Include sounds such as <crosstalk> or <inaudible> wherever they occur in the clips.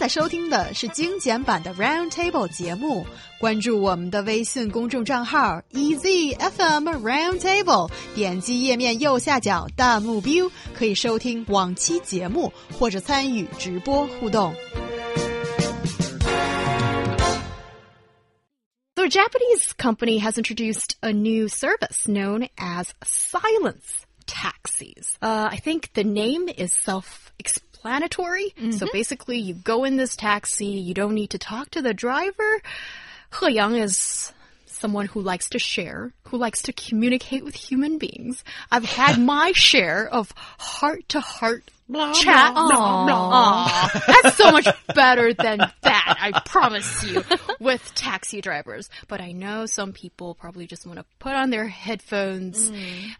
在收听的是精简版的 Round Table 节目。关注我们的微信公众账号 EZFM Round Table，点击页面右下角弹幕 view，可以收听往期节目或者参与直播互动。 So, a Japanese company has introduced a new service known as silence taxis. Uh, I think the name is self explanatory. So, mm-hmm. basically, you go in this taxi, you don't need to talk to the driver. He Yang is someone who likes to share, who likes to communicate with human beings. I've had <laughs> my share of heart to heart chat. Aw, <laughs> that's so much better than that, I promise you, with taxi drivers. But I know some people probably just want to put on their headphones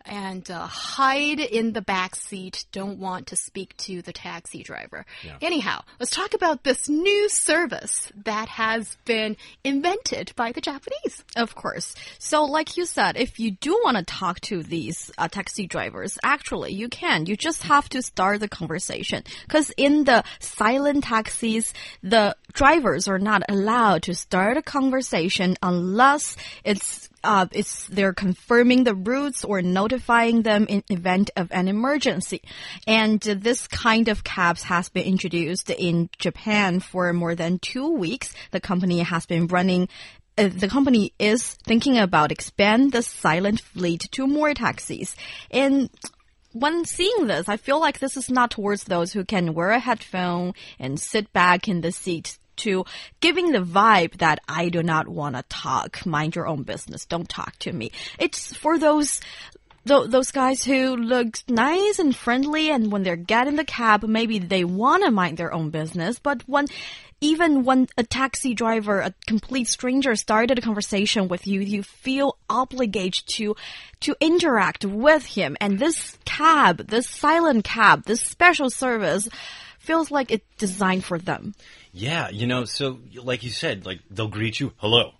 and uh, hide in the back seat, don't want to speak to the taxi driver. Anyhow, let's talk about this new service that has been invented by the Japanese. Of course. So, like you said, if you do want to talk to these uh, taxi drivers, actually, you can. You just have to start the conversation. Because in the silent taxis, the drivers are not allowed to start a conversation unless it's uh, it's they're confirming the routes or notifying them in event of an emergency. And this kind of cabs has been introduced in Japan for more than two weeks. The company has been running uh, the company is thinking about expand the silent fleet to more taxis. And when seeing this, I feel like this is not towards those who can wear a headphone and sit back in the seat to giving the vibe that I do not want to talk. Mind your own business. Don't talk to me. It's for those tho- those guys who look nice and friendly and when they're getting the cab, maybe they want to mind their own business, but when even when a taxi driver, a complete stranger started a conversation with you, you feel obligated to to interact with him. And this cab, this silent cab, this special service feels like it's designed for them. Yeah, you know, so like you said, like they'll greet you, hello.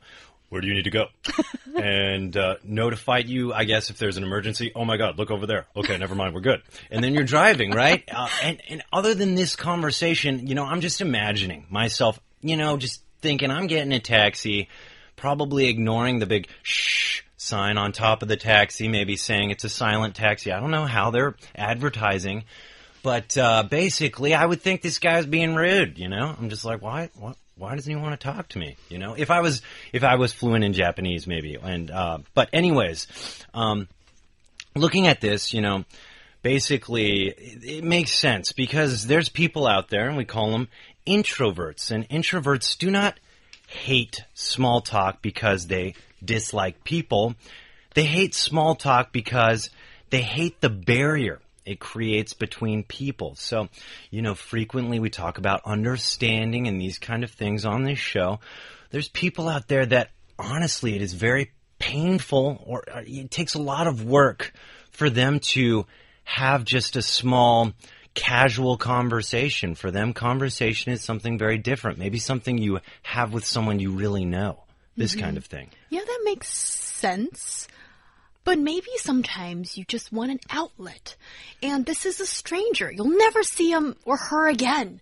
Where do you need to go? <laughs> and uh, notify you, I guess, if there's an emergency. Oh my God, look over there. Okay, never mind, we're good. And then you're driving, right? <laughs> Uh, and, and other than this conversation, you know, I'm just imagining myself, you know, just thinking I'm getting a taxi, probably ignoring the big shh sign on top of the taxi, maybe saying it's a silent taxi. I don't know how they're advertising. But uh, basically, I would think this guy's being rude. You know, I'm just like, why? What? Why doesn't he want to talk to me? You know, if I was if I was fluent in Japanese, maybe. And uh, but anyways, um, looking at this, you know, basically it, it makes sense because there's people out there, and we call them introverts, and introverts do not hate small talk because they dislike people. They hate small talk because they hate the barrier it creates between people. So, you know, frequently we talk about understanding and these kind of things on this show. There's people out there that honestly it is very painful or uh, it takes a lot of work for them to have just a small casual conversation. For them, conversation is something very different. Maybe something you have with someone you really know. This kind of thing. Yeah, that makes sense. But maybe sometimes you just want an outlet. And this is a stranger. You'll never see him or her again.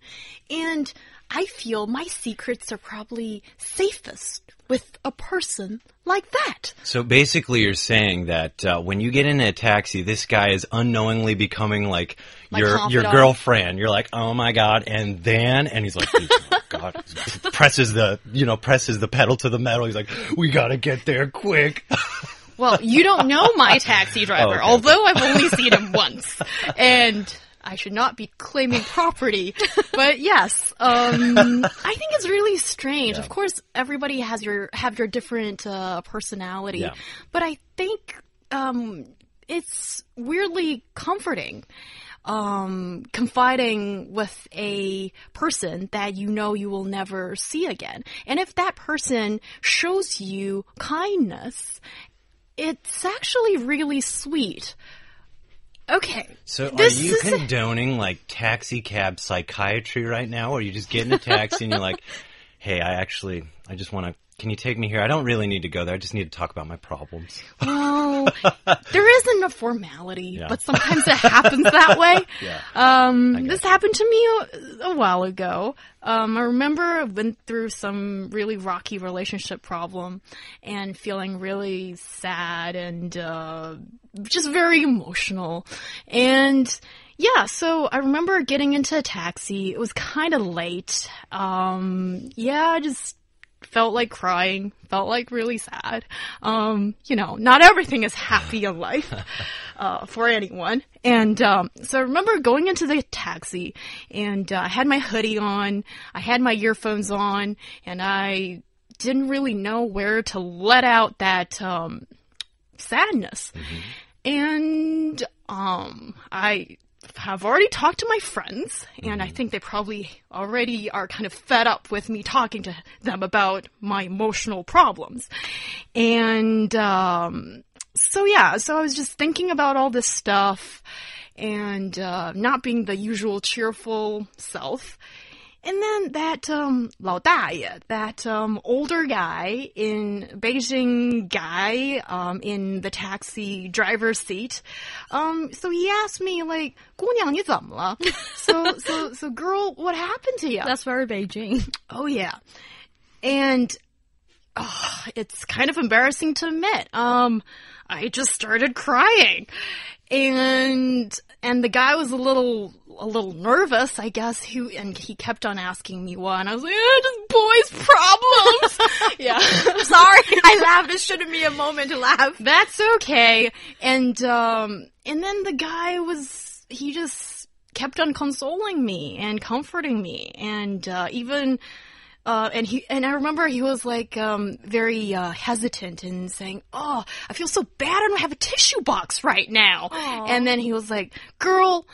And I feel my secrets are probably safest with a person like that. So basically, you're saying that uh, when you get in a taxi, this guy is unknowingly becoming like My your your girlfriend. You're like, oh my god, and then and he's like, oh <laughs> god, presses the you know presses the pedal to the metal. He's like, we gotta get there quick. <laughs> Well, you don't know my taxi driver, okay. although I've only seen him once. And I should not be claiming property. But yes, um, I think it's really strange. Of course, everybody has your have your different uh, personality, Yeah. but I think um, it's weirdly comforting. Um, confiding with a person that you know you will never see again. And if that person shows you kindness it's actually really sweet. Okay. So are you condoning like taxi cab psychiatry right now, or are you just get in a taxi and you're like, <laughs> hey, I actually I just want to can you take me here? I don't really need to go there. I just need to talk about my problems. Well, <laughs> there isn't a formality, Yeah. but sometimes it happens that way. <laughs> Yeah. Um, this happened to me a, a while ago. Um, I remember I went through some really rocky relationship problem and feeling really sad and uh, just very emotional. And yeah, so I remember getting into a taxi. It was kind of late. Um, yeah, I just felt like crying, felt like really sad. Um, you know, not everything is happy in life <laughs> uh, for anyone. And um, so I remember going into the taxi, and uh, I had my hoodie on, I had my earphones on, and I didn't really know where to let out that um, sadness. And um, I have already talked to my friends, and I think they probably already are kind of fed up with me talking to them about my emotional problems. And um, so, yeah, so I was just thinking about all this stuff and uh, not being the usual cheerful self. And then that um, 老大爷, that um, older guy in Beijing guy um, in the taxi driver's seat, um, so he asked me like, 姑娘你怎么了? <laughs> so so so girl, what happened to you? That's very Beijing. <laughs> Oh yeah, and oh, it's kind of embarrassing to admit. Um, I just started crying, and and the guy was a little a little nervous, I guess. Who and he kept on asking me why, and I was like, eh, just boys' problems. <laughs> yeah. <laughs> Sorry, I laughed. It shouldn't be a moment to laugh. That's okay. And um and then the guy was he just kept on consoling me and comforting me and uh even uh, and he and I remember he was like um, very uh, hesitant and saying, "Oh, I feel so bad. I don't have a tissue box right now." And then he was like, "Girl,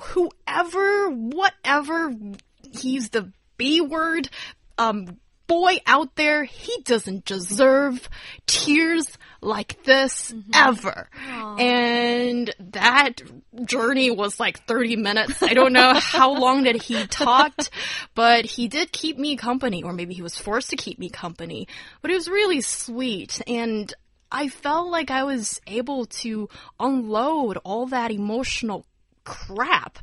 whoever, whatever, he used the B word, um, boy out there, he doesn't deserve tears like this mm-hmm. ever. And that journey was like 30 minutes. I don't know <laughs> how long that he talked, but he did keep me company, or maybe he was forced to keep me company. But it was really sweet. And I felt like I was able to unload all that emotional crap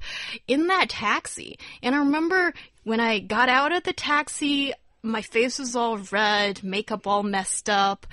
in that taxi. And I remember when I got out of the taxi, my face was all red, makeup all messed up,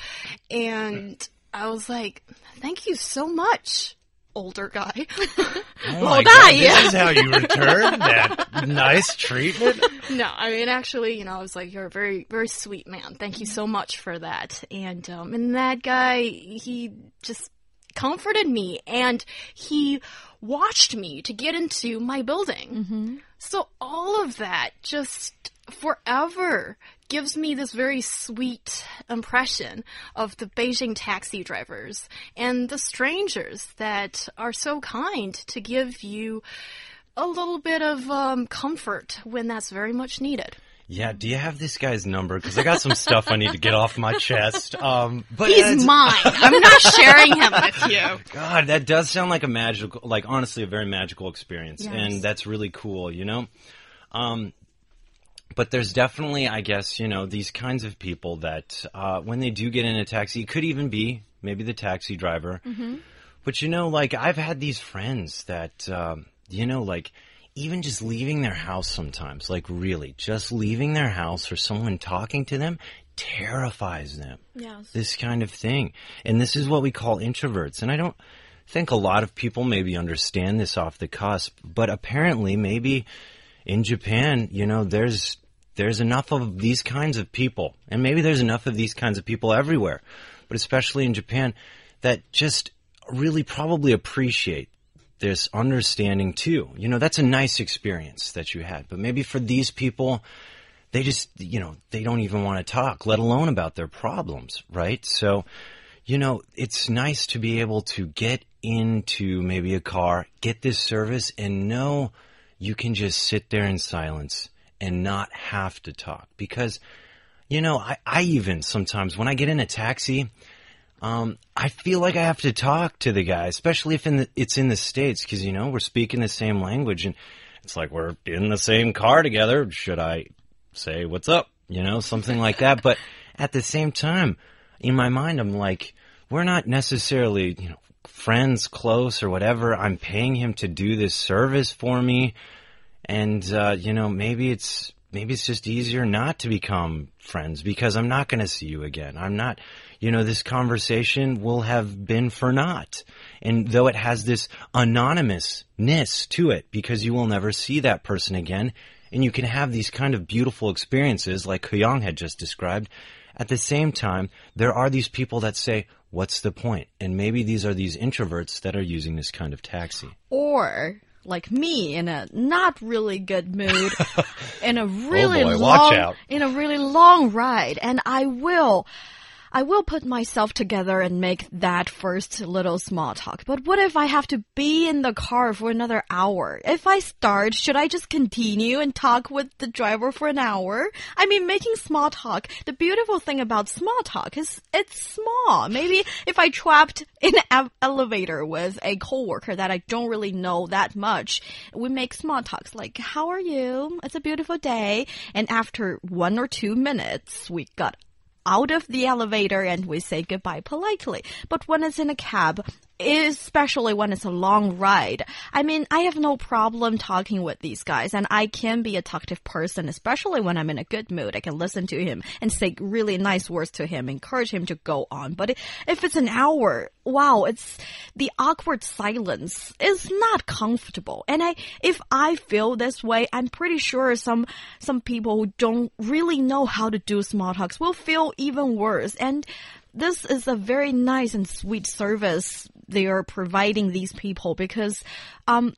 and I was like, thank you so much, older guy. Oh <laughs> Well, God, yeah. This is how you <laughs> return that nice treatment. no, I mean, actually, you know, I was like, you're a very, very sweet man. Thank you so much for that. And, um, and that guy, he just comforted me and he watched me to get into my building. So all of that just forever gives me this very sweet impression of the Beijing taxi drivers and the strangers that are so kind to give you a little bit of um, comfort when that's very much needed. Yeah, do you have this guy's number? Because I got some stuff I need to get off my chest. Um, but He's mine. I'm not sharing him with you. <laughs> God, that does sound like a magical, like honestly, a very magical experience, Yes. and that's really cool, you know. Um, but there's definitely, I guess, you know, these kinds of people that uh, when they do get in a taxi, it could even be maybe the taxi driver. But you know, like I've had these friends that, um, you know, like even just leaving their house sometimes, like really, just leaving their house or someone talking to them terrifies them Yes. this kind of thing. And this is what we call introverts. And I don't think a lot of people maybe understand this off the cusp, but apparently maybe in Japan, you know, there's there's enough of these kinds of people. And maybe there's enough of these kinds of people everywhere, but especially in Japan that just really probably appreciate this understanding too. You know, that's a nice experience that you had. But maybe for these people, they just, you know, they don't even want to talk, let alone about their problems, right? So, you know, it's nice to be able to get into maybe a car, get this service, and know you can just sit there in silence and not have to talk. Because, you know, I, I even sometimes, when I get in a taxi, um, I feel like I have to talk to the guy, especially if in the, it's in the States, because, you know, we're speaking the same language and it's like we're in the same car together. Should I say what's up? You know, something like that. But at the same time, in my mind, I'm like, we're not necessarily, you know, friends close or whatever. I'm paying him to do this service for me. And, uh, you know, maybe it's, maybe it's just easier not to become friends because I'm not going to see you again. I'm not, you know, this conversation will have been for naught. And though it has this anonymousness to it because you will never see that person again and you can have these kind of beautiful experiences like He Yang had just described. At the same time, there are these people that say, what's the point? And maybe these are these introverts that are using this kind of taxi. Or like me in a not really good mood <laughs> in a oh, really boy, long watch out. in a really long ride and I will I will put myself together and make that first little small talk. But what if I have to be in the car for another hour? If I start, should I just continue and talk with the driver for an hour? I mean, making small talk, the beautiful thing about small talk is it's small. Maybe if I trapped in an elevator with a coworker that I don't really know that much, we make small talks like, how are you? It's a beautiful day. And after one or two minutes, we got out of the elevator and we say goodbye politely. But when it's in a cab, especially when it's a long ride. I mean, I have no problem talking with these guys and I can be a talkative person, especially when I'm in a good mood. I can listen to him and say really nice words to him, encourage him to go on. But if it's an hour, wow, it's the awkward silence is not comfortable. And I, if I feel this way, I'm pretty sure some, some people who don't really know how to do small talks will feel even worse. And this is a very nice and sweet service they are providing these people because um,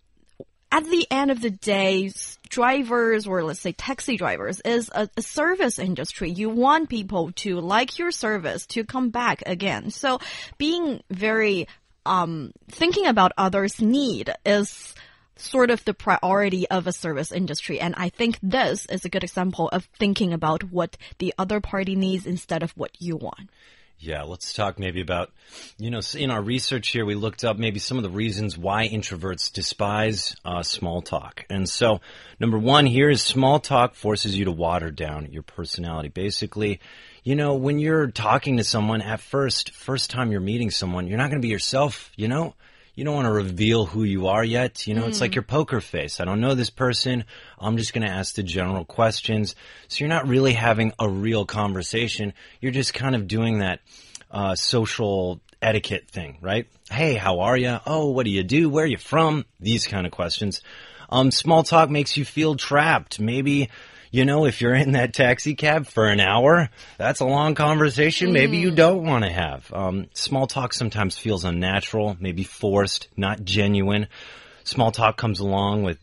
at the end of the day, drivers or let's say taxi drivers is a, a, service industry. You want people to like your service to come back again. So being very um, thinking about others' need is sort of the priority of a service industry. And I think this is a good example of thinking about what the other party needs instead of what you want. Yeah, let's talk maybe about, you know, in our research here, we looked up maybe some of the reasons why introverts despise uh, small talk. And so, number one here is small talk forces you to water down your personality. Basically, you know, when you're talking to someone at first, first time you're meeting someone, you're not going to be yourself, you know? You don't want to reveal who you are yet. You know, mm. it's like hmm. your poker face. I don't know this person. I'm just going to ask the general questions. So you're not really having a real conversation. You're just kind of doing that uh, social etiquette thing, right? Hey, how are you? Oh, what do you do? Where are you from? These kind of questions. Um, small talk makes you feel trapped. Maybe you know, if you're in that taxi cab for an hour, that's a long conversation maybe you mm. don't want to have. Um, small talk sometimes feels unnatural, maybe forced, not genuine. Small talk comes along with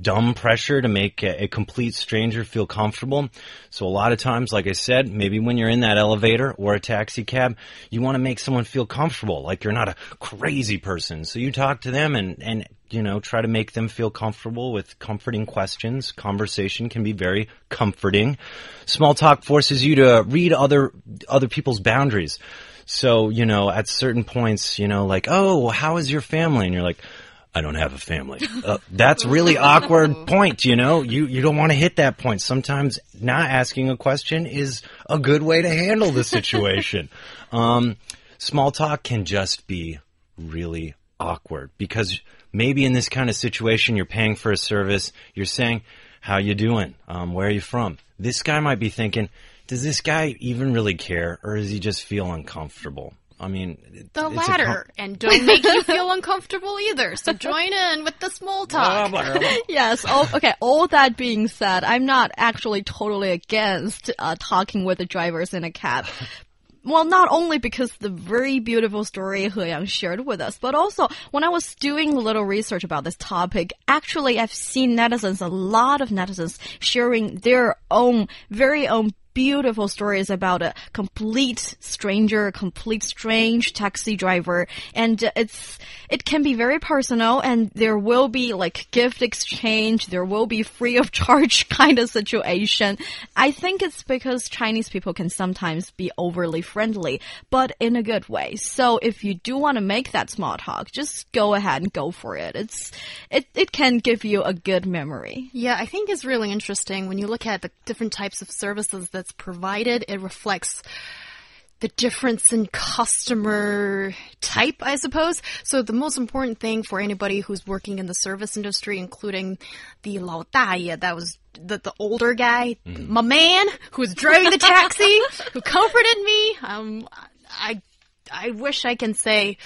dumb pressure to make a, a, complete stranger feel comfortable. So a lot of times, like I said, maybe when you're in that elevator or a taxi cab, you want to make someone feel comfortable, like you're not a crazy person. So you talk to them and, and, you know, try to make them feel comfortable with comforting questions. Conversation can be very comforting. Small talk forces you to read other, other people's boundaries. So, you know, at certain points, you know, like, oh, how is your family? And you're like, I don't have a family. Uh, that's really <laughs> awkward point, you know? You, you don't want to hit that point. Sometimes not asking a question is a good way to handle the situation. <laughs> um, small talk can just be really awkward because maybe in this kind of situation, you're paying for a service. You're saying, how you doing? Um, where are you from? This guy might be thinking, does this guy even really care or does he just feel uncomfortable? I mean, the latter, and don't make you feel <laughs> uncomfortable either. So join in with the small talk. yes. All, okay. All that being said, I'm not actually totally against uh, talking with the drivers in a cab. Well, not only because the very beautiful story He Yang shared with us, but also when I was doing a little research about this topic, actually I've seen netizens, a lot of netizens sharing their own, very own beautiful stories about a complete stranger, complete strange taxi driver. And it's, it can be very personal and there will be like gift exchange. There will be free of charge <laughs> kind of situation. I think it's because Chinese people can sometimes be overly friendly, but in a good way. So if you do want to make that small talk, just go ahead and go for it. It's, it, it can give you a good memory. Yeah, I think it's really interesting when you look at the different types of services that that's provided. It reflects the difference in customer type, I suppose. So the most important thing for anybody who's working in the service industry, including the Lao Daye, that was the, the older guy, my man who was driving the taxi, <laughs> who comforted me. Um, I I wish I can say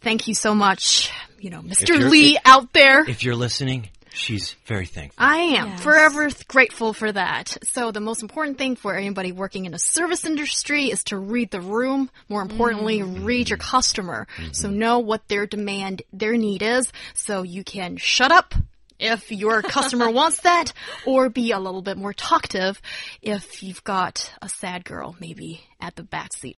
thank you so much, you know, Mr. Lee if- out there. If you're listening, she's very thankful. I am Yes. forever grateful for that. So the most important thing for anybody working in a service industry is to read the room. More importantly, mm. read your customer. Mm-hmm. So know what their demand, their need is, so you can shut up if your customer <laughs> wants that, or be a little bit more talkative if you've got a sad girl maybe at the back seat.